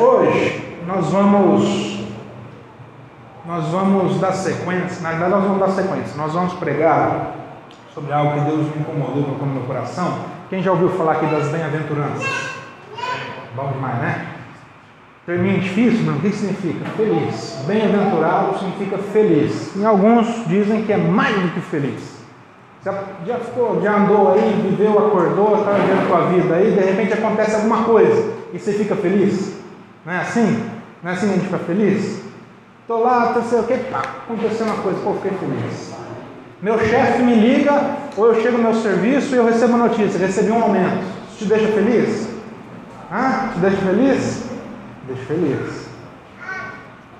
hoje nós vamos nós vamos dar sequência, na verdade nós vamos dar sequência, nós vamos pregar sobre algo que Deus me incomodou no meu coração. Quem já ouviu falar aqui das bem-aventuranças? Bom demais, né? Termina difícil, Bruno, o que significa? Feliz. Bem-aventurado significa feliz. E alguns dizem que é mais do que feliz. Já, já, ficou, já andou aí, viveu, acordou, está vivendo a vida aí, de repente acontece alguma coisa e você fica feliz? Não é assim? Não é assim que a gente fica feliz? Estou lá, não sei o que, pá, aconteceu uma coisa, pô, fiquei feliz. Meu chefe me liga, ou eu chego no meu serviço e eu recebo uma notícia, recebi um aumento. Isso te deixa feliz? Hã? Te deixa feliz? Deixa feliz.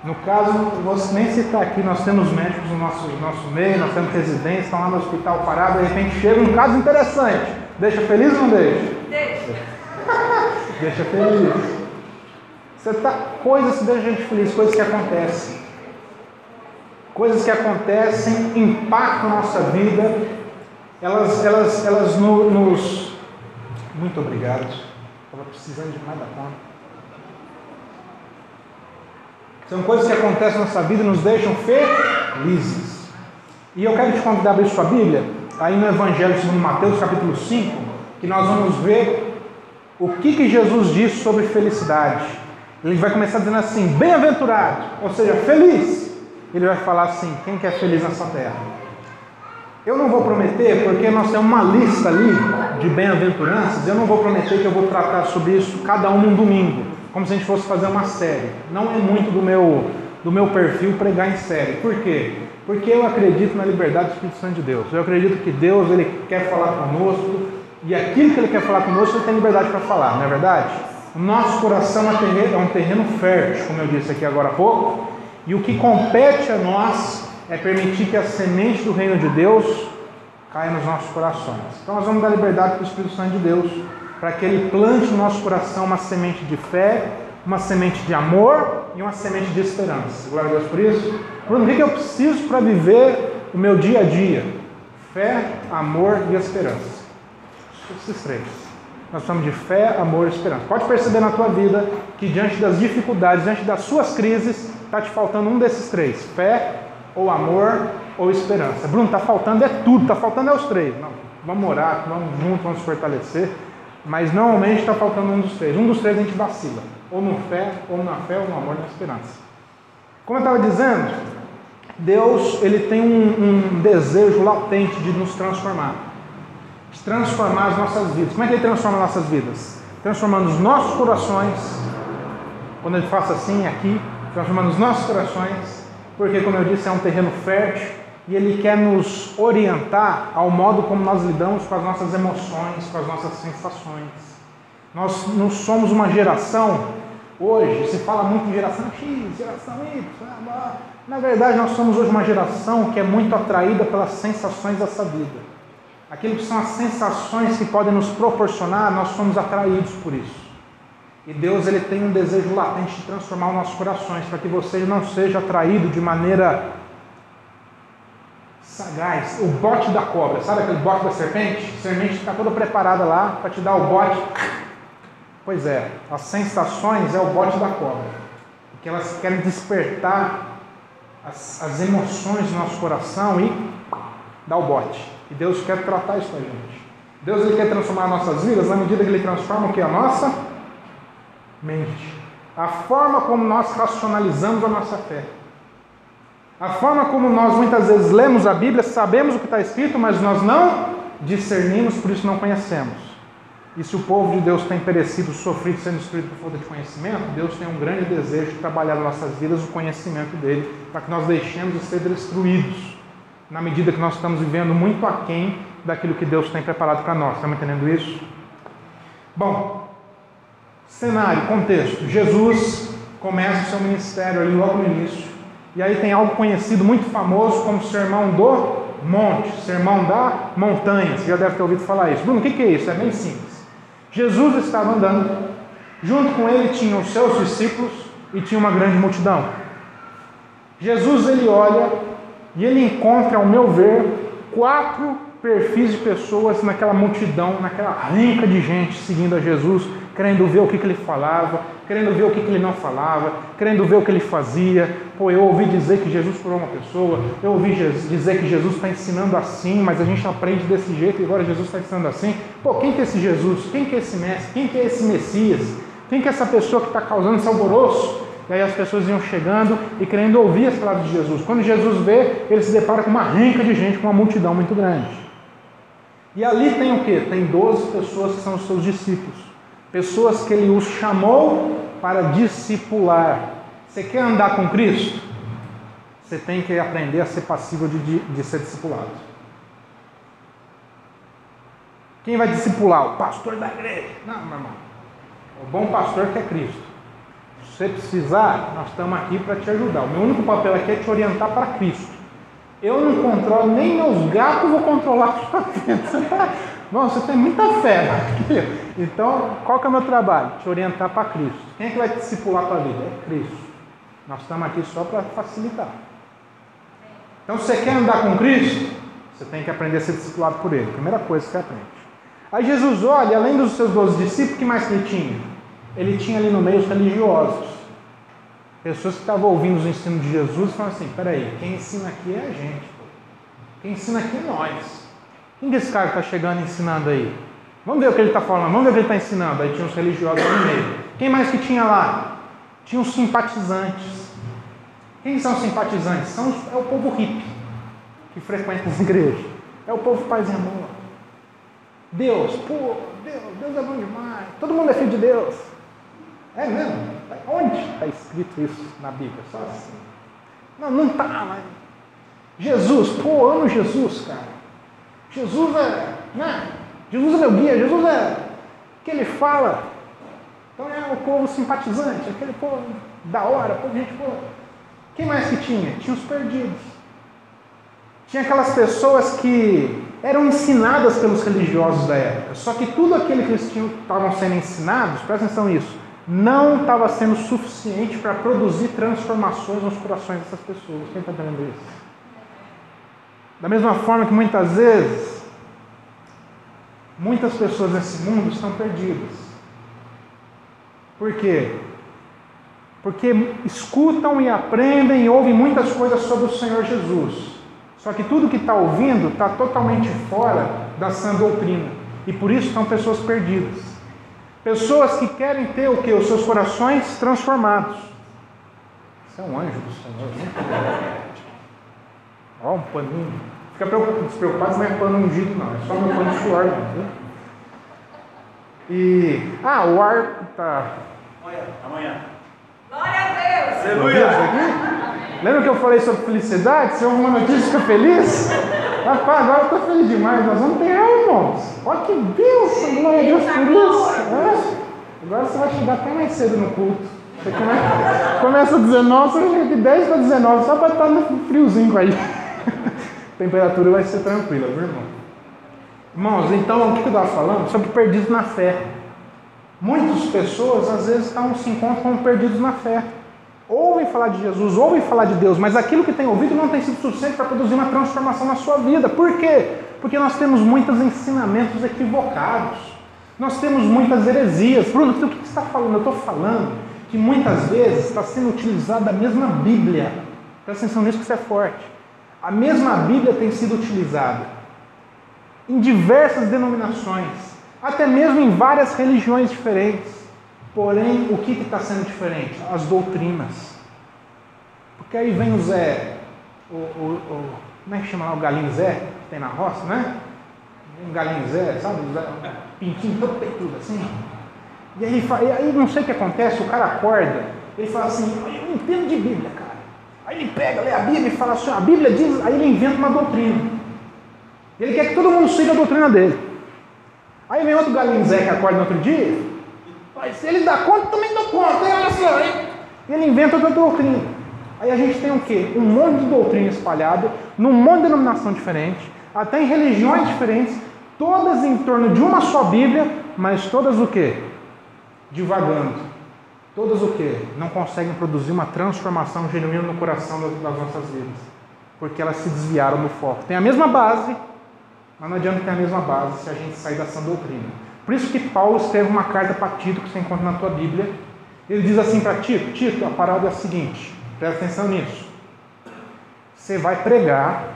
No caso, você nem citar aqui, nós temos médicos no nosso, nosso meio, nós temos residência, estão lá no hospital parado, de repente chega um caso interessante. Deixa feliz ou não deixa? Deixa. deixa feliz. Você tá, coisas que deixam a gente feliz, coisas que acontecem. Coisas que acontecem, impactam a nossa vida, elas, elas, elas no, nos. Muito obrigado. Estava precisando de mais da conta. São coisas que acontecem na nossa vida e nos deixam felizes. E eu quero te convidar a abrir sua Bíblia, aí no Evangelho segundo Mateus, capítulo 5, que nós vamos ver o que, que Jesus disse sobre felicidade. Ele vai começar dizendo assim, bem-aventurado, ou seja, feliz. Ele vai falar assim, quem quer feliz nessa terra? Eu não vou prometer, porque nós temos uma lista ali de bem-aventuranças, eu não vou prometer que eu vou tratar sobre isso cada um num domingo como se a gente fosse fazer uma série. Não é muito do meu, do meu perfil pregar em série. Por quê? Porque eu acredito na liberdade do Espírito Santo de Deus. Eu acredito que Deus ele quer falar conosco e aquilo que ele quer falar conosco ele tem liberdade para falar, não é verdade? O nosso coração é, terreno, é um terreno fértil, como eu disse aqui agora há pouco, e o que compete a nós é permitir que a semente do reino de Deus caia nos nossos corações. Então nós vamos dar liberdade para o Espírito Santo de Deus para que Ele plante no nosso coração uma semente de fé, uma semente de amor e uma semente de esperança. Glória a Deus por isso. Bruno, o que eu preciso para viver o meu dia a dia? Fé, amor e esperança. Esses três. Nós somos de fé, amor e esperança. Pode perceber na tua vida que diante das dificuldades, diante das suas crises, está te faltando um desses três: fé, ou amor, ou esperança. Bruno, está faltando é tudo, está faltando é os três. Não, vamos orar, vamos juntos, vamos fortalecer. Mas normalmente está faltando um dos três. Um dos três a gente vacila. Ou no fé, ou na fé, ou no amor, na esperança. Como eu estava dizendo, Deus ele tem um, um, desejo latente de nos transformar. Transformar as nossas vidas. Como é que ele transforma as nossas vidas? Transformando os nossos corações. Quando ele faça assim aqui, transformando os nossos corações. Porque, como eu disse, é um terreno fértil e Ele quer nos orientar ao modo como nós lidamos com as nossas emoções, com as nossas sensações. Nós não somos uma geração, hoje se fala muito em geração X, geração Y, na verdade nós somos hoje uma geração que é muito atraída pelas sensações dessa vida. Aquilo que são as sensações que podem nos proporcionar, nós somos atraídos por isso. E Deus ele tem um desejo latente de transformar os nossos corações, para que você não seja atraído de maneira sagaz, o bote da cobra, sabe aquele bote da serpente? A serpente está toda preparada lá para te dar o bote. Pois é, as sensações é o bote da cobra, porque elas querem despertar as, as emoções do nosso coração e dar o bote. E Deus quer tratar isso com a gente. Deus ele quer transformar nossas vidas na medida que Ele transforma o que? A nossa mente. A forma como nós racionalizamos a nossa fé. A forma como nós muitas vezes lemos a Bíblia, sabemos o que está escrito, mas nós não discernimos, por isso não conhecemos. E se o povo de Deus tem perecido, sofrido, sendo destruído por falta de conhecimento, Deus tem um grande desejo de trabalhar nas nossas vidas o conhecimento dele, para que nós deixemos de ser destruídos, na medida que nós estamos vivendo muito aquém daquilo que Deus tem preparado para nós. Estamos entendendo isso? Bom, cenário, contexto. Jesus começa o seu ministério ali logo no início e aí tem algo conhecido, muito famoso, como Sermão do Monte, Sermão da Montanha. Você já deve ter ouvido falar isso. Bruno, o que é isso? É bem simples. Jesus estava andando, junto com ele tinham os seus discípulos e tinha uma grande multidão. Jesus ele olha e ele encontra, ao meu ver, quatro perfis de pessoas naquela multidão, naquela rinca de gente seguindo a Jesus, querendo ver o que, que ele falava, querendo ver o que, que ele não falava, querendo ver o que ele fazia. Pô, eu ouvi dizer que Jesus curou uma pessoa, eu ouvi dizer que Jesus está ensinando assim, mas a gente aprende desse jeito e agora Jesus está ensinando assim. Pô, quem que é esse Jesus? Quem que é esse mestre? Quem que é esse Messias? Quem que é essa pessoa que está causando esse alvoroço? E aí as pessoas iam chegando e querendo ouvir as palavras de Jesus. Quando Jesus vê, ele se depara com uma renca de gente, com uma multidão muito grande. E ali tem o que? Tem 12 pessoas que são os seus discípulos. Pessoas que ele os chamou para discipular. Você quer andar com Cristo? Você tem que aprender a ser passível de, de, de ser discipulado. Quem vai discipular? O pastor da igreja. Não, meu irmão. O bom pastor que é Cristo. Se você precisar, nós estamos aqui para te ajudar. O meu único papel aqui é te orientar para Cristo. Eu não controlo nem meus gatos, vou controlar a sua vida. Bom, você tem muita fé, né? Então, qual que é o meu trabalho? Te orientar para Cristo. Quem é que vai te discipular para a vida? É Cristo. Nós estamos aqui só para facilitar. Então, se você quer andar com Cristo, você tem que aprender a ser discipulado por Ele. Primeira coisa que você aprende. Aí Jesus olha, além dos seus doze discípulos, que mais que ele tinha? Ele tinha ali no meio os religiosos. Pessoas que estavam ouvindo os ensinos de Jesus e falavam assim: peraí, quem ensina aqui é a gente. Quem ensina aqui é nós. Quem que esse cara está chegando ensinando aí? Vamos ver o que ele está falando, vamos ver o que ele está ensinando. Aí tinha os religiosos no meio. Quem mais que tinha lá? Tinha os simpatizantes. Quem são os simpatizantes? São, é o povo hippie que frequenta as igrejas. É o povo paz e amor. Deus, pô, Deus, Deus é bom demais. Todo mundo é filho de Deus. É mesmo? Onde está escrito isso na Bíblia? Só assim. Não, não está, mas. Jesus, pô, amo Jesus, cara. Jesus é, né? Jesus é meu guia, Jesus é que ele fala. Então é o povo simpatizante, aquele povo da hora, povo gente boa. Quem mais que tinha? Tinha os perdidos. Tinha aquelas pessoas que eram ensinadas pelos religiosos da época. Só que tudo aquilo que eles tinham, estavam sendo ensinados, presta atenção nisso, não estava sendo suficiente para produzir transformações nos corações dessas pessoas. Quem está entendendo isso? Da mesma forma que muitas vezes, muitas pessoas nesse mundo estão perdidas. Por quê? Porque escutam e aprendem e ouvem muitas coisas sobre o Senhor Jesus. Só que tudo que está ouvindo está totalmente fora da sã doutrina. E por isso estão pessoas perdidas. Pessoas que querem ter o que? Os seus corações transformados. Você é um anjo do Senhor, né? Ó, um paninho. Fica despreocupado, não é pano ungido, não. É só meu pano de suor, não. E. Ah, o ar tá. Amanhã. Amanhã. Glória a Deus! Aleluia! Lembra que eu falei sobre felicidade? Se houve uma notícia, fica feliz? Rapaz, agora eu estou demais. Nós vamos ter irmãos. Olha que bênção, glória a Deus por isso. É. Agora você vai chegar até mais cedo no culto. Você começa, começa a 19, você chega de 10 para 19, só para estar no friozinho aí. A temperatura vai ser tranquila, viu, irmão? Irmãos, então o que eu estava falando? Sobre perdidos na fé. Muitas pessoas às vezes estão, se encontram como perdidos na fé. Ouvem falar de Jesus, ouvem falar de Deus, mas aquilo que tem ouvido não tem sido suficiente para produzir uma transformação na sua vida. Por quê? Porque nós temos muitos ensinamentos equivocados. Nós temos muitas heresias. Bruno, o que você está falando? Eu estou falando que muitas vezes está sendo utilizada a mesma Bíblia. Presta atenção nisso que isso é forte a mesma Bíblia tem sido utilizada em diversas denominações, até mesmo em várias religiões diferentes. Porém, o que está sendo diferente? As doutrinas. Porque aí vem o Zé, o, o, o como é que chama lá o galinho Zé, tem na roça, né? Um galinho sabe? pintinho todo peitudo assim. E aí, e aí não sei o que acontece, o cara acorda, ele fala assim, eu não entendo de Bíblia, cara. Aí ele pega, lê a Bíblia e fala assim: a Bíblia diz, aí ele inventa uma doutrina. Ele quer que todo mundo siga a doutrina dele. Aí vem outro galinho Zé que acorda no outro dia, mas se ele dá conta, também dá conta, hein? olha só? E ele inventa outra doutrina. Aí a gente tem o quê? Um monte de doutrina espalhada, num monte de denominação diferente, até em religiões diferentes, todas em torno de uma só Bíblia, mas todas o quê? Divagando Todas o que? Não conseguem produzir uma transformação genuína no coração das, das nossas vidas. Porque elas se desviaram do foco. Tem a mesma base, mas não adianta ter a mesma base se a gente sair sã doutrina. Por isso que Paulo escreve uma carta para Tito, que você encontra na tua Bíblia. Ele diz assim para Tito: Tito, a parada é a seguinte, presta atenção nisso. Você vai pregar,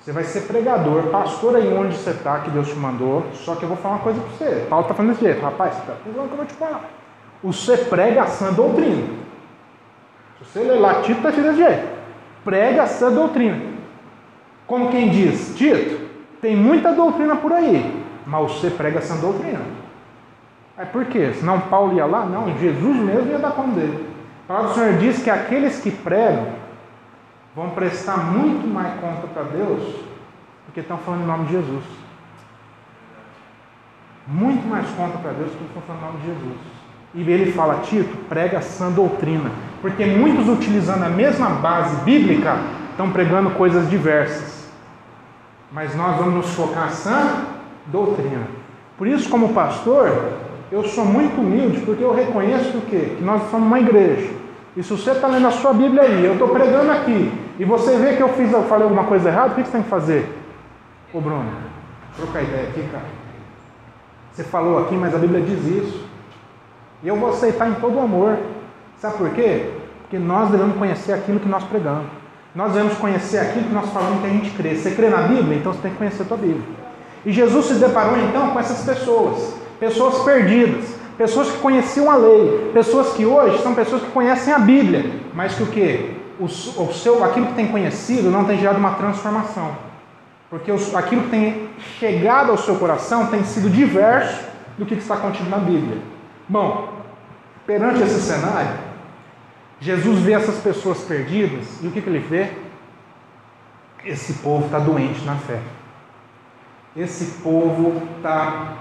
você vai ser pregador, pastor aí onde você está, que Deus te mandou. Só que eu vou falar uma coisa para você. Paulo está falando desse jeito, rapaz, você está entendendo o que eu vou te falar. Você prega a sã doutrina. Se você ler lá, Tito está te desse jeito. Prega a sã doutrina. Como quem diz, Tito, tem muita doutrina por aí, mas você prega essa doutrina. É por quê? Senão Paulo ia lá? Não, Jesus mesmo ia dar conta dele. A palavra do Senhor diz que aqueles que pregam vão prestar muito mais conta para Deus porque estão falando em nome de Jesus. Muito mais conta para Deus porque estão falando em nome de Jesus. E ele fala, Tito, prega a sã doutrina. Porque muitos utilizando a mesma base bíblica estão pregando coisas diversas. Mas nós vamos nos focar na sã doutrina. Por isso, como pastor, eu sou muito humilde, porque eu reconheço o quê? Que nós somos uma igreja. E se você está lendo a sua Bíblia aí, eu estou pregando aqui, e você vê que eu fiz, eu falei alguma coisa errada, o que você tem que fazer? Ô Bruno, troca ideia aqui, cara. Você falou aqui, mas a Bíblia diz isso. E eu vou aceitar em todo amor. Sabe por quê? Porque nós devemos conhecer aquilo que nós pregamos. Nós devemos conhecer aquilo que nós falamos que a gente crê. Você crê na Bíblia? Então você tem que conhecer a tua Bíblia. E Jesus se deparou então com essas pessoas, pessoas perdidas, pessoas que conheciam a lei, pessoas que hoje são pessoas que conhecem a Bíblia, mas que o que? O, o seu, aquilo que tem conhecido não tem gerado uma transformação. Porque os, aquilo que tem chegado ao seu coração tem sido diverso do que está contido na Bíblia. Bom, perante esse cenário, Jesus vê essas pessoas perdidas e o que, que ele vê? Esse povo está doente na fé. Esse povo está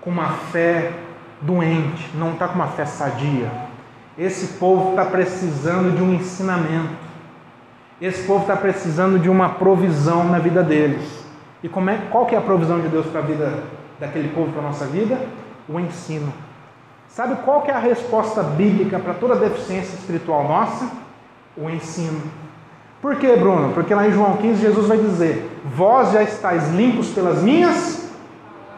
com uma fé doente, não está com uma fé sadia. Esse povo está precisando de um ensinamento. Esse povo está precisando de uma provisão na vida deles. E como é, qual que é a provisão de Deus para a vida daquele povo, para a nossa vida? O ensino. Sabe qual que é a resposta bíblica para toda deficiência espiritual nossa? O ensino. Por quê, Bruno? Porque lá em João 15 Jesus vai dizer: Vós já estáis limpos pelas minhas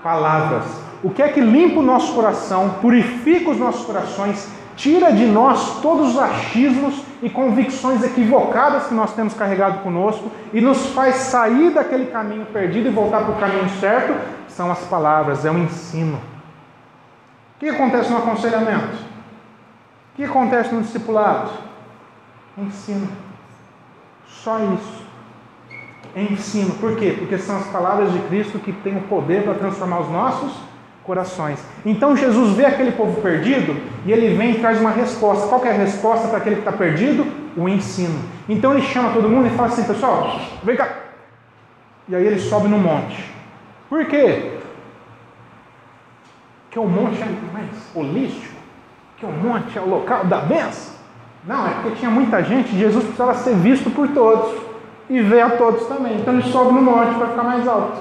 palavras. O que é que limpa o nosso coração, purifica os nossos corações, tira de nós todos os achismos e convicções equivocadas que nós temos carregado conosco e nos faz sair daquele caminho perdido e voltar para o caminho certo? São as palavras, é o ensino. O que acontece no aconselhamento? O que acontece no discipulado? Ensino. Só isso. Ensino. Por quê? Porque são as palavras de Cristo que têm o poder para transformar os nossos corações. Então Jesus vê aquele povo perdido e ele vem e traz uma resposta. Qual é a resposta para aquele que está perdido? O ensino. Então ele chama todo mundo e fala assim, pessoal, vem cá. E aí ele sobe no monte. Por quê? Que o monte é mais holístico, que o monte é o local da benção. Não, é porque tinha muita gente, Jesus precisava ser visto por todos e ver a todos também. Então ele sobe no monte para ficar mais alto.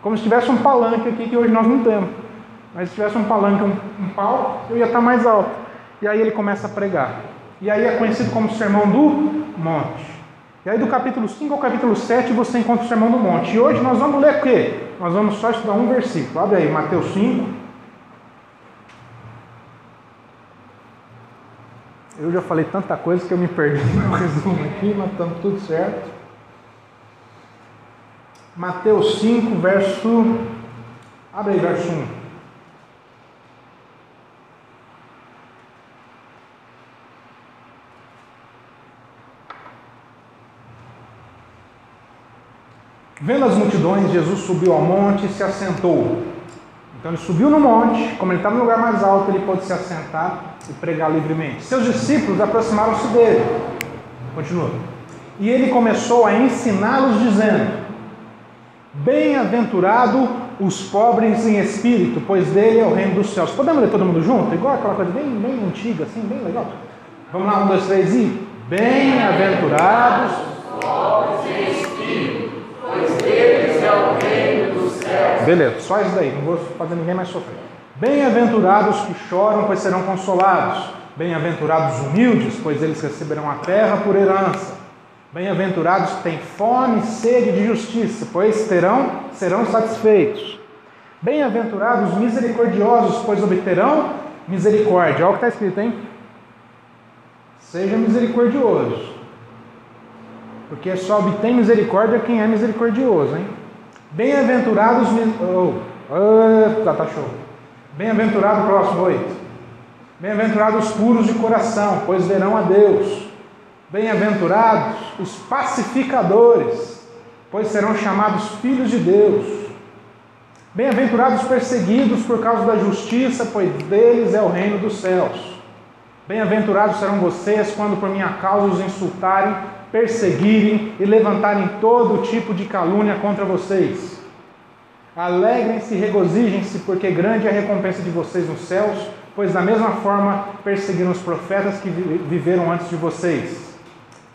Como se tivesse um palanque aqui que hoje nós não temos. Mas se tivesse um palanque, um, um pau, eu ia estar mais alto. E aí ele começa a pregar. E aí é conhecido como Sermão do Monte. E aí do capítulo 5 ao capítulo 7 você encontra o Sermão do Monte. E hoje nós vamos ler o quê? Nós vamos só estudar um versículo. Abre aí, Mateus 5, Eu já falei tanta coisa que eu me perdi no resumo aqui, mas estamos tudo certo. Mateus 5, verso. Abre aí, verso 1. Vendo as multidões, Jesus subiu ao monte e se assentou. Então ele subiu no monte, como ele estava no lugar mais alto, ele pôde se assentar e pregar livremente. Seus discípulos aproximaram-se dele. Continua. E ele começou a ensiná-los, dizendo: Bem-aventurado os pobres em espírito, pois dele é o reino dos céus. Podemos ler todo mundo junto? Igual aquela coisa bem, bem antiga, assim, bem legal. Vamos lá, um, dois, três e. Bem-aventurados os pobres em espírito, pois deles é o reino dos céus. Beleza, só isso daí, não vou fazer ninguém mais sofrer. Bem-aventurados que choram, pois serão consolados. Bem-aventurados humildes, pois eles receberão a terra por herança. Bem-aventurados que têm fome e sede de justiça, pois terão, serão satisfeitos. Bem-aventurados os misericordiosos, pois obterão misericórdia. Olha o que está escrito, hein? Seja misericordioso. Porque só obtém misericórdia quem é misericordioso, hein? Bem-aventurados. Oh, tá, tá show. Bem-aventurado, próximo oito. Bem-aventurados os puros de coração, pois verão a Deus. Bem-aventurados os pacificadores, pois serão chamados filhos de Deus. Bem-aventurados os perseguidos por causa da justiça, pois deles é o reino dos céus. Bem-aventurados serão vocês quando por minha causa os insultarem, perseguirem e levantarem todo tipo de calúnia contra vocês. Alegrem-se e regozijem-se, porque grande é a recompensa de vocês nos céus, pois da mesma forma perseguiram os profetas que viveram antes de vocês.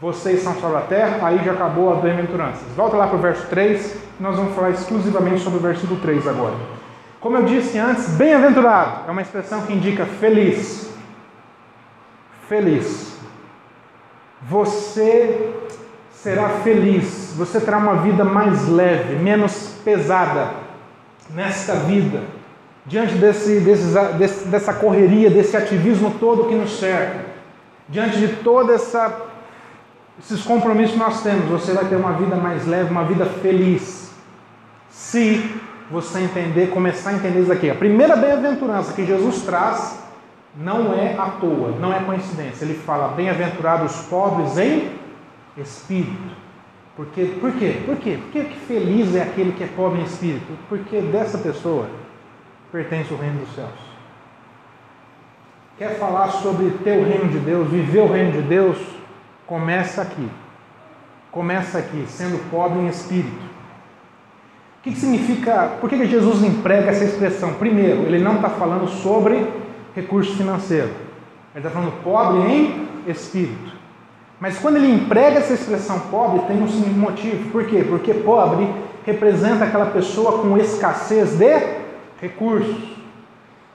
Vocês são sobre a terra, aí já acabou a bem-aventuranças. Volta lá para o verso 3, nós vamos falar exclusivamente sobre o versículo 3 agora. Como eu disse antes, bem-aventurado é uma expressão que indica feliz, feliz. Você será feliz, você terá uma vida mais leve, menos pesada nesta vida, diante desse, desse, dessa correria, desse ativismo todo que nos cerca, diante de toda essa esses compromissos que nós temos, você vai ter uma vida mais leve, uma vida feliz. Se você entender, começar a entender isso aqui. A primeira bem-aventurança que Jesus traz não é à toa, não é coincidência. Ele fala: bem-aventurados os pobres em espírito. Porque, por quê? Por quê? Porque que feliz é aquele que é pobre em espírito? Porque dessa pessoa pertence o reino dos céus. Quer falar sobre ter o reino de Deus, viver o reino de Deus? Começa aqui. Começa aqui, sendo pobre em espírito. O que, que significa, por que, que Jesus emprega essa expressão? Primeiro, ele não está falando sobre recurso financeiro. Ele está falando pobre em espírito. Mas quando ele emprega essa expressão pobre, tem um motivo. Por quê? Porque pobre representa aquela pessoa com escassez de recursos.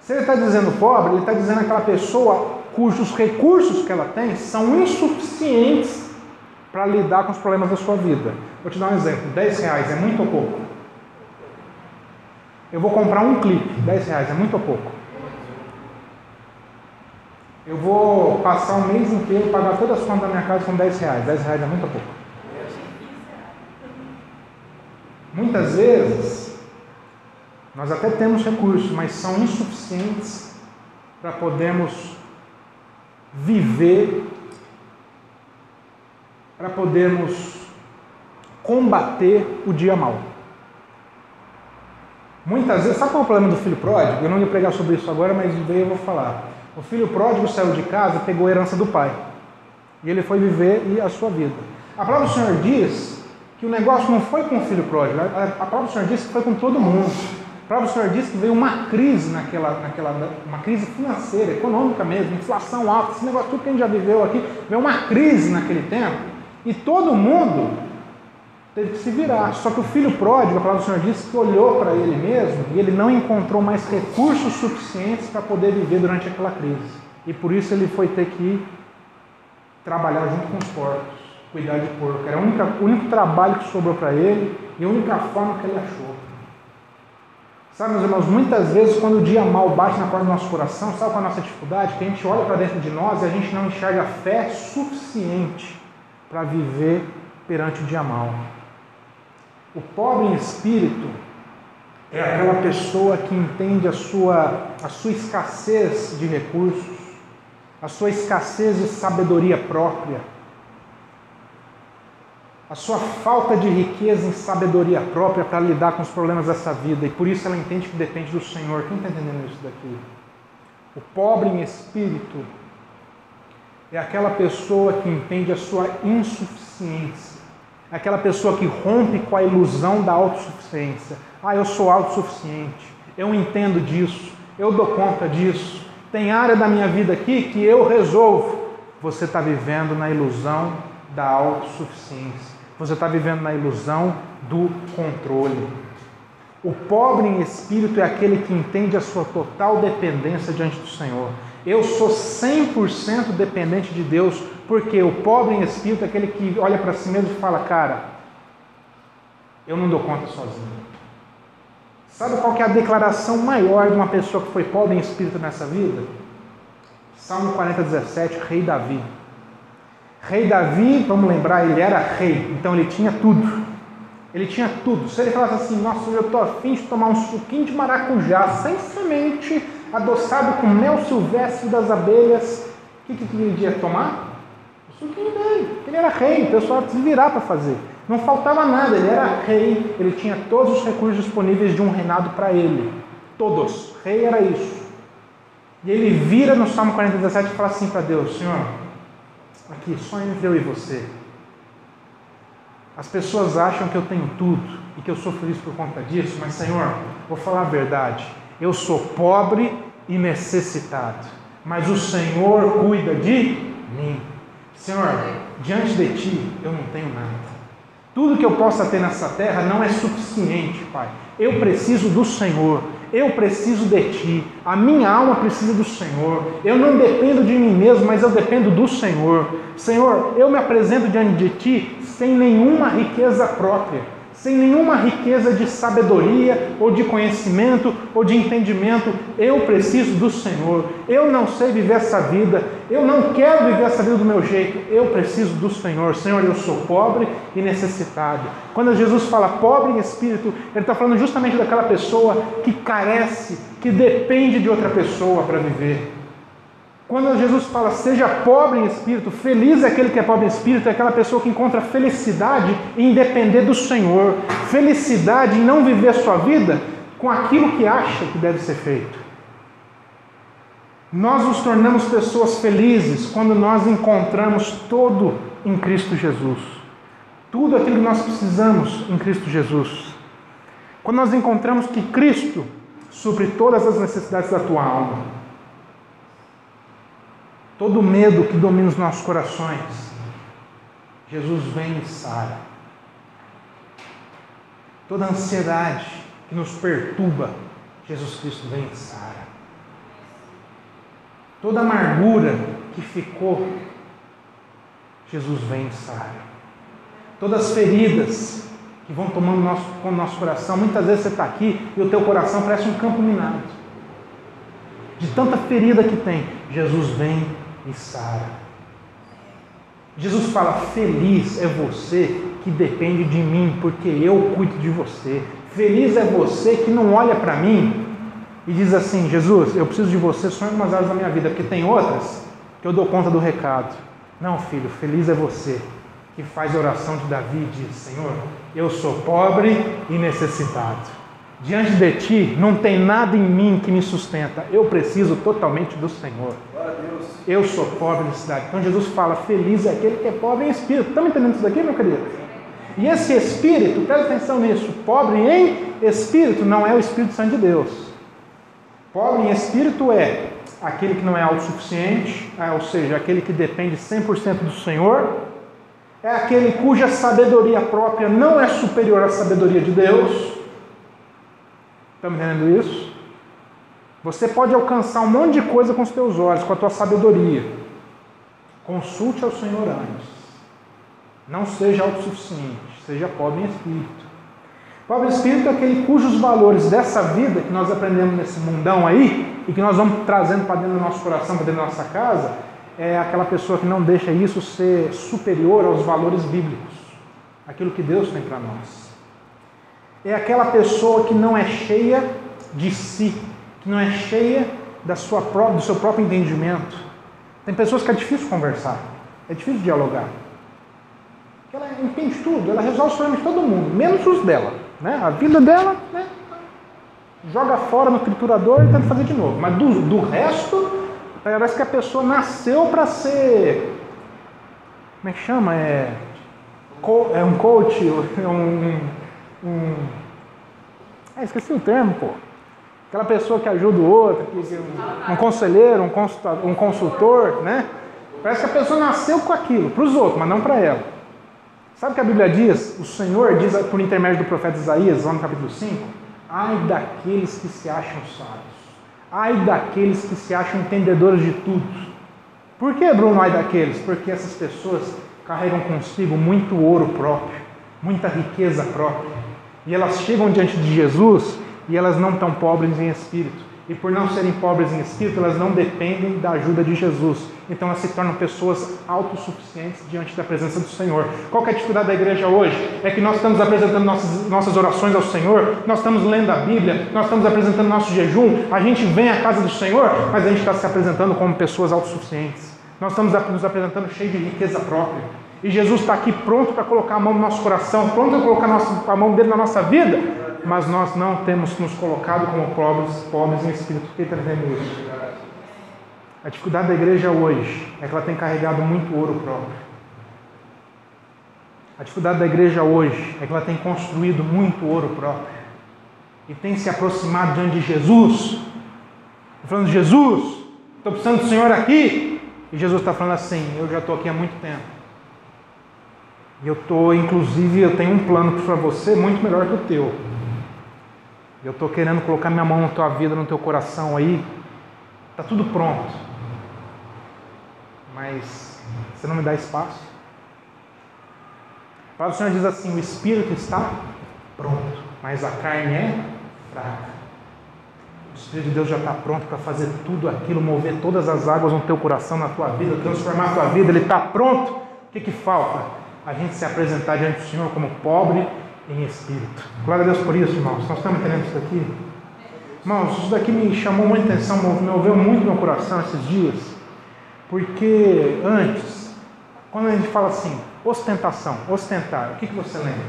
Se ele está dizendo pobre, ele está dizendo aquela pessoa cujos recursos que ela tem são insuficientes para lidar com os problemas da sua vida. Vou te dar um exemplo: 10 reais é muito ou pouco? Eu vou comprar um clipe, 10 reais é muito ou pouco? Eu vou passar um mês inteiro pagar todas as contas da minha casa com 10 reais. 10 reais é muito ou pouco? Muitas vezes, nós até temos recursos, mas são insuficientes para podermos viver, para podermos combater o dia mal. Muitas vezes, sabe qual é o problema do filho pródigo? Eu não ia pregar sobre isso agora, mas daí eu vou falar. O filho pródigo saiu de casa e pegou a herança do pai. E ele foi viver a sua vida. A palavra do Senhor diz que o negócio não foi com o filho pródigo, a palavra do Senhor diz que foi com todo mundo. A palavra do Senhor diz que veio uma crise naquela, naquela uma crise financeira, econômica mesmo, inflação alta, esse negócio tudo que a gente já viveu aqui, veio uma crise naquele tempo e todo mundo teve que se virar. Só que o filho pródigo, a palavra do Senhor diz que olhou para ele mesmo e ele não encontrou mais recursos suficientes para poder viver durante aquela crise. E por isso ele foi ter que trabalhar junto com os porcos, cuidar de porco. Era o único trabalho que sobrou para ele e a única forma que ele achou. Sabe, meus irmãos, muitas vezes quando o dia mal bate na porta do nosso coração, sabe qual é a nossa dificuldade? Que a gente olha para dentro de nós e a gente não enxerga fé suficiente para viver perante o dia mal. O pobre em espírito é aquela pessoa que entende a sua, a sua escassez de recursos, a sua escassez de sabedoria própria, a sua falta de riqueza em sabedoria própria para lidar com os problemas dessa vida, e por isso ela entende que depende do Senhor. Quem está entendendo isso daqui? O pobre em espírito é aquela pessoa que entende a sua insuficiência, aquela pessoa que rompe com a ilusão da autossuficiência. Ah, eu sou autossuficiente, eu entendo disso, eu dou conta disso, tem área da minha vida aqui que eu resolvo. Você está vivendo na ilusão da autossuficiência. Você está vivendo na ilusão do controle. O pobre em espírito é aquele que entende a sua total dependência diante do Senhor. Eu sou 100% dependente de Deus, porque o pobre em espírito é aquele que olha para si mesmo e fala: Cara, eu não dou conta sozinho. Sabe qual é a declaração maior de uma pessoa que foi pobre em espírito nessa vida? Salmo 40, 17, Rei Davi. Rei Davi, vamos lembrar, ele era rei, então ele tinha tudo. Ele tinha tudo. Se ele falasse assim, nossa, eu estou afim de tomar um suquinho de maracujá sem semente, adoçado com mel silvestre das abelhas, o que, que ele ia tomar? O suquinho dele. Ele era rei, o pessoal se virar para fazer. Não faltava nada, ele era rei, ele tinha todos os recursos disponíveis de um reinado para ele. Todos. Rei era isso. E ele vira no Salmo 47 e fala assim para Deus: Senhor, aqui, só entre eu e você. As pessoas acham que eu tenho tudo e que eu sou feliz por conta disso, mas Senhor, vou falar a verdade. Eu sou pobre e necessitado, mas o Senhor cuida de mim. Senhor, diante de Ti eu não tenho nada. Tudo que eu possa ter nessa terra não é suficiente, Pai. Eu preciso do Senhor. Eu preciso de Ti. A minha alma precisa do Senhor. Eu não dependo de mim mesmo, mas eu dependo do Senhor. Senhor, eu me apresento diante de Ti sem nenhuma riqueza própria sem nenhuma riqueza de sabedoria ou de conhecimento ou de entendimento. Eu preciso do Senhor. Eu não sei viver essa vida. Eu não quero viver essa vida do meu jeito. Eu preciso do Senhor. Senhor, eu sou pobre e necessitado. Quando Jesus fala pobre em espírito, ele está falando justamente daquela pessoa que carece, que depende de outra pessoa para viver. Quando Jesus fala seja pobre em espírito, feliz é aquele que é pobre em espírito, é aquela pessoa que encontra felicidade em depender do Senhor, felicidade em não viver a sua vida com aquilo que acha que deve ser feito. Nós nos tornamos pessoas felizes quando nós encontramos todo em Cristo Jesus. Tudo aquilo que nós precisamos em Cristo Jesus. Quando nós encontramos que Cristo supre todas as necessidades da tua alma todo medo que domina os nossos corações, Jesus vem e sara. Toda ansiedade que nos perturba, Jesus Cristo vem e sara. Toda amargura que ficou, Jesus vem e sara. Todas as feridas que vão tomando nosso, com o nosso coração, muitas vezes você está aqui e o teu coração parece um campo minado. De tanta ferida que tem, Jesus vem e sara. Jesus fala: Feliz é você que depende de mim, porque eu cuido de você. Feliz é você que não olha para mim e diz assim: Jesus, eu preciso de você só em algumas áreas da minha vida, porque tem outras que eu dou conta do recado. Não, filho, feliz é você que faz a oração de Davi e diz: Senhor, eu sou pobre e necessitado. Diante de ti não tem nada em mim que me sustenta. Eu preciso totalmente do Senhor. Eu sou pobre na cidade. Então Jesus fala: Feliz é aquele que é pobre em espírito. Estão entendendo isso daqui, meu querido? E esse espírito, presta atenção nisso: pobre em espírito não é o Espírito Santo de Deus. Pobre em espírito é aquele que não é autossuficiente, é, ou seja, aquele que depende 100% do Senhor, é aquele cuja sabedoria própria não é superior à sabedoria de Deus Estão entendendo isso? Você pode alcançar um monte de coisa com os teus olhos, com a tua sabedoria. Consulte ao Senhor antes. Não seja autossuficiente, seja pobre em espírito. Pobre em espírito é aquele cujos valores dessa vida que nós aprendemos nesse mundão aí e que nós vamos trazendo para dentro do nosso coração, para dentro da nossa casa, é aquela pessoa que não deixa isso ser superior aos valores bíblicos, aquilo que Deus tem para nós é aquela pessoa que não é cheia de si, que não é cheia da sua própria, do seu próprio entendimento. Tem pessoas que é difícil conversar, é difícil dialogar. Ela entende tudo, ela resolve os problemas de todo mundo, menos os dela. Né? A vida dela, né? joga fora no triturador e tenta fazer de novo. Mas do, do resto, parece que a pessoa nasceu para ser. Como é que chama? É, é um coach, é um um. Ah, esqueci o termo, pô. Aquela pessoa que ajuda o outro, que, um, um, conselheiro, um consultor, um consultor, né? Parece que a pessoa nasceu com aquilo, para os outros, mas não para ela. Sabe o que a Bíblia diz? O Senhor diz por intermédio do profeta Isaías, lá no capítulo 5: Ai daqueles que se acham sábios, ai daqueles que se acham entendedores de tudo. Por que, Bruno, ai daqueles? Porque essas pessoas carregam consigo muito ouro próprio, muita riqueza própria e elas chegam diante de Jesus e elas não estão pobres em espírito. E por não serem pobres em espírito, elas não dependem da ajuda de Jesus. Então elas se tornam pessoas autossuficientes diante da presença do Senhor. Qual é a dificuldade da igreja hoje? É que nós estamos apresentando nossas, nossas orações ao Senhor, nós estamos lendo a Bíblia, nós estamos apresentando nosso jejum, a gente vem à casa do Senhor, mas a gente está se apresentando como pessoas autossuficientes. Nós estamos nos apresentando cheio de riqueza própria. E Jesus está aqui pronto para colocar a mão no nosso coração, pronto para colocar a mão dele na nossa vida, mas nós não temos nos colocado como pobres, pobres em espírito. Quem está entendendo isso? A dificuldade da igreja hoje é que ela tem carregado muito ouro próprio. A dificuldade da igreja hoje é que ela tem construído muito ouro próprio. E tem se aproximado diante de Jesus. Falando, Jesus, estou precisando do Senhor aqui. E Jesus está falando assim, eu já estou aqui há muito tempo. E eu estou, inclusive, eu tenho um plano para você muito melhor que o teu. Eu estou querendo colocar minha mão na tua vida, no teu coração aí. Está tudo pronto. Mas você não me dá espaço. Palavra do Senhor diz assim: o espírito está pronto, mas a carne é fraca. O Espírito de Deus já está pronto para fazer tudo aquilo, mover todas as águas no teu coração, na tua vida, transformar a tua vida. Ele está pronto. O que, que falta? A gente se apresentar diante do Senhor como pobre em espírito. Glória a Deus por isso, irmãos. Nós estamos entendendo isso daqui? Irmãos, isso daqui me chamou muita atenção, moveu muito meu coração esses dias, porque antes, quando a gente fala assim, ostentação, ostentar, o que, que você lembra?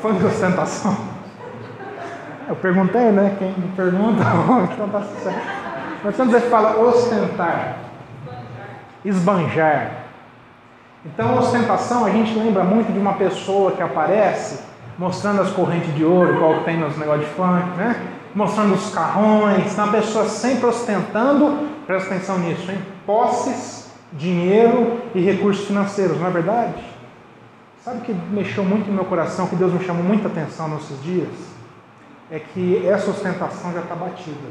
Foi de ostentação? Eu perguntei, né? Quem me pergunta, então tá certo. Mas quando você fala ostentar, esbanjar. Então, ostentação, a gente lembra muito de uma pessoa que aparece mostrando as correntes de ouro, igual tem nos negócios de funk, né? Mostrando os carrões, então a pessoa sempre ostentando, presta atenção nisso, hein? Posses, dinheiro e recursos financeiros, não é verdade? Sabe o que mexeu muito no meu coração, que Deus me chamou muita atenção nesses dias? É que essa ostentação já está batida.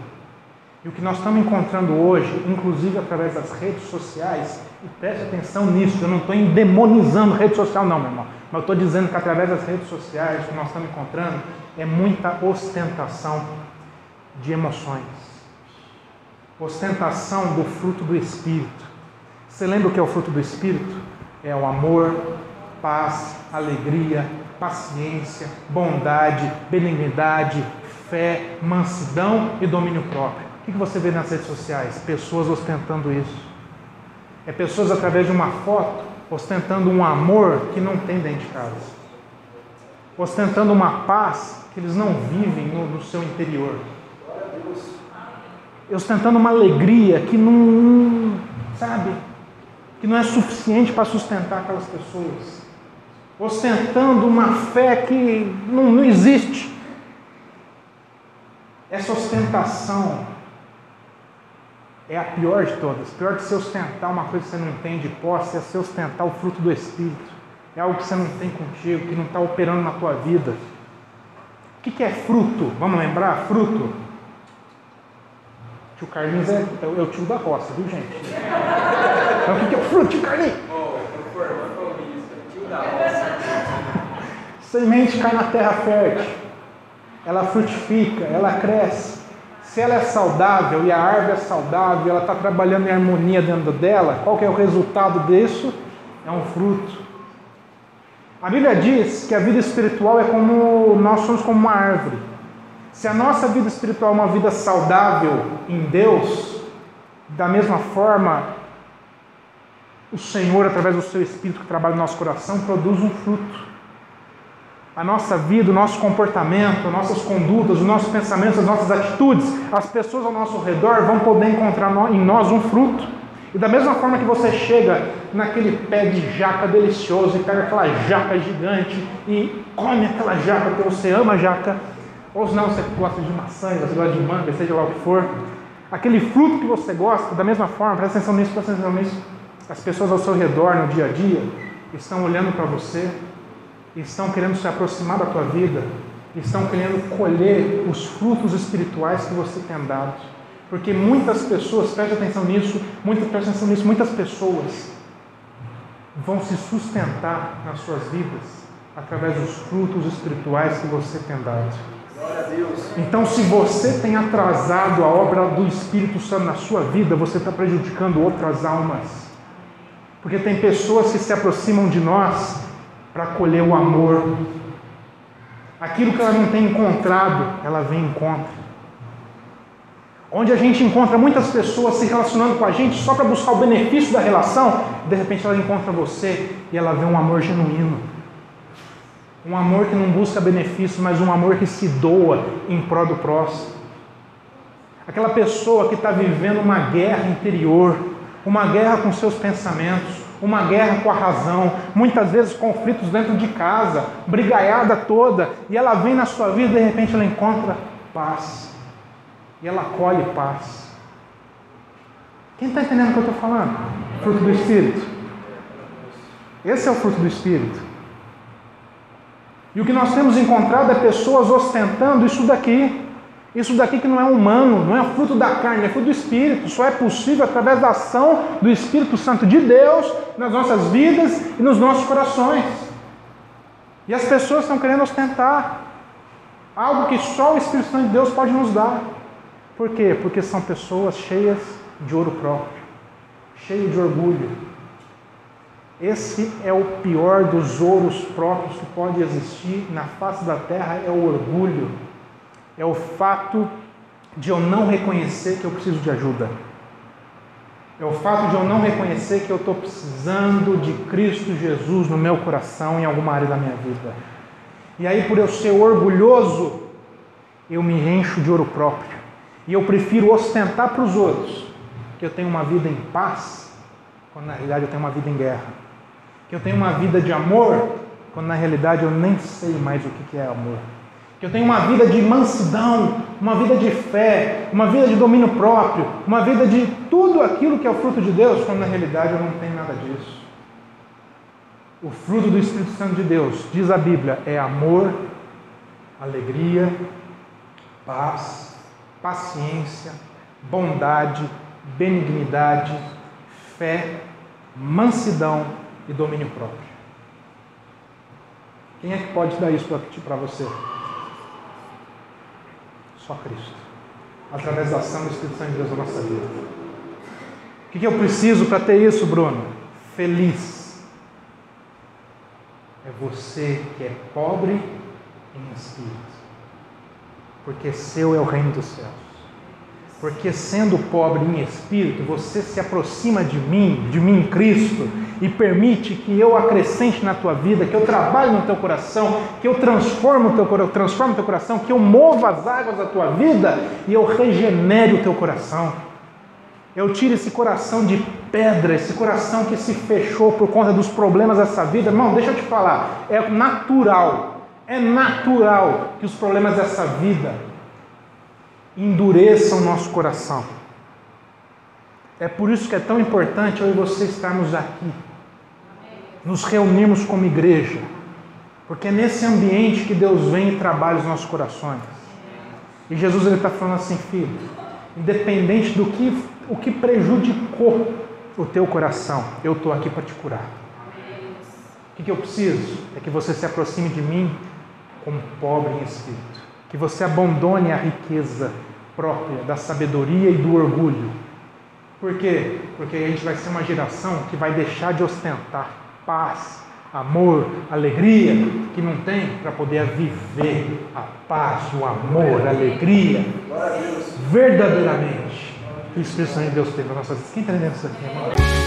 E o que nós estamos encontrando hoje, inclusive através das redes sociais, e preste atenção nisso, eu não estou endemonizando rede social, não, meu irmão, mas eu estou dizendo que através das redes sociais, o que nós estamos encontrando é muita ostentação de emoções, ostentação do fruto do Espírito. Você lembra o que é o fruto do Espírito? É o amor, paz, alegria, paciência, bondade, benignidade, fé, mansidão e domínio próprio. O que você vê nas redes sociais? Pessoas ostentando isso. É pessoas através de uma foto ostentando um amor que não tem dentro de casa. Ostentando uma paz que eles não vivem no, no seu interior. Ostentando uma alegria que não, sabe, que não é suficiente para sustentar aquelas pessoas. Ostentando uma fé que não, não existe. Essa ostentação é a pior de todas. Pior que se ostentar uma coisa que você não tem de posse é se ostentar o fruto do Espírito. É algo que você não tem contigo, que não está operando na tua vida. O que, que é fruto? Vamos lembrar? Fruto. Tio Carlinhos é, é, o tio da roça, viu gente? Então o que, que é fruto, tio Carlinhos? Semente cai na terra fértil. Ela frutifica, ela cresce. Se ela é saudável e a árvore é saudável, ela está trabalhando em harmonia dentro dela, qual que é o resultado disso? É um fruto. A Bíblia diz que a vida espiritual é como nós somos como uma árvore. Se a nossa vida espiritual é uma vida saudável em Deus, da mesma forma, o Senhor, através do seu Espírito que trabalha no nosso coração, produz um fruto a nossa vida, o nosso comportamento, nossas condutas, os nossos pensamentos, as nossas atitudes, as pessoas ao nosso redor vão poder encontrar em nós um fruto. E da mesma forma que você chega naquele pé de jaca delicioso e pega aquela jaca gigante e come aquela jaca porque você ama jaca, ou se não você gosta de maçã, você gosta de manga, seja lá o que for, aquele fruto que você gosta, da mesma forma, presta atenção nisso, presta atenção nisso, as pessoas ao seu redor no dia a dia estão olhando para você, estão querendo se aproximar da tua vida, estão querendo colher os frutos espirituais que você tem dado. Porque muitas pessoas, preste atenção nisso, muitas, preste atenção nisso, muitas pessoas vão se sustentar nas suas vidas através dos frutos espirituais que você tem dado. Então, se você tem atrasado a obra do Espírito Santo na sua vida, você está prejudicando outras almas. Porque tem pessoas que se aproximam de nós para colher o amor. Aquilo que ela não tem encontrado, ela vem e encontra. Onde a gente encontra muitas pessoas se relacionando com a gente só para buscar o benefício da relação, de repente ela encontra você e ela vê um amor genuíno. Um amor que não busca benefício, mas um amor que se doa em prol do próximo. Aquela pessoa que está vivendo uma guerra interior, uma guerra com seus pensamentos, uma guerra com a razão, muitas vezes conflitos dentro de casa, brigaiada toda, e ela vem na sua vida e de repente ela encontra paz. E ela colhe paz. Quem está entendendo o que eu estou falando? Fruto do Espírito. Esse é o fruto do Espírito. E o que nós temos encontrado é pessoas ostentando isso daqui. Isso daqui que não é humano, não é fruto da carne, é fruto do Espírito. Só é possível através da ação do Espírito Santo de Deus nas nossas vidas e nos nossos corações. E as pessoas estão querendo ostentar algo que só o Espírito Santo de Deus pode nos dar. Por quê? Porque são pessoas cheias de ouro próprio, cheias de orgulho. Esse é o pior dos ouros próprios que pode existir na face da terra, é o orgulho é o fato de eu não reconhecer que eu preciso de ajuda. É o fato de eu não reconhecer que eu estou precisando de Cristo Jesus no meu coração em alguma área da minha vida. E aí, por eu ser orgulhoso, eu me encho de ouro próprio. E eu prefiro ostentar para os outros que eu tenho uma vida em paz, quando na realidade eu tenho uma vida em guerra. Que eu tenho uma vida de amor, quando na realidade eu nem sei mais o que é amor que eu tenho uma vida de mansidão, uma vida de fé, uma vida de domínio próprio, uma vida de tudo aquilo que é o fruto de Deus, quando na realidade eu não tenho nada disso. O fruto do Espírito Santo de Deus, diz a Bíblia, é amor, alegria, paz, paciência, bondade, benignidade, fé, mansidão e domínio próprio. Quem é que pode dar isso para você? Só Cristo. Através da ação do Espírito Santo de Deus na nossa vida. O que, eu preciso para ter isso, Bruno? Feliz. É você que é pobre em espírito. Porque seu é o reino dos céus. Porque sendo pobre em espírito, você se aproxima de mim, de mim Cristo, e permite que eu acrescente na tua vida, que eu trabalhe no teu coração, que eu transforme o teu, transforme o teu coração, que eu mova as águas da tua vida e eu regenere o teu coração. Eu tire esse coração de pedra, esse coração que se fechou por conta dos problemas dessa vida. Irmão, deixa eu te falar, é natural, é natural que os problemas dessa vida endureçam o nosso coração. É por isso que é tão importante eu e você estarmos aqui, nos reunirmos como igreja, porque é nesse ambiente que Deus vem e trabalha os nossos corações. E Jesus ele está falando assim, filho, independente do que o que prejudicou o teu coração, eu estou aqui para te curar. O que, que eu preciso? É que você se aproxime de mim como pobre em espírito, que você abandone a riqueza própria da sabedoria e do orgulho. Por quê? Porque a gente vai ser uma geração que vai deixar de ostentar paz, amor, alegria que não tem para poder viver a paz, o amor, a alegria verdadeiramente que o Espírito Santo de Deus tem para nossas. Quem está entendendo isso aqui, irmão?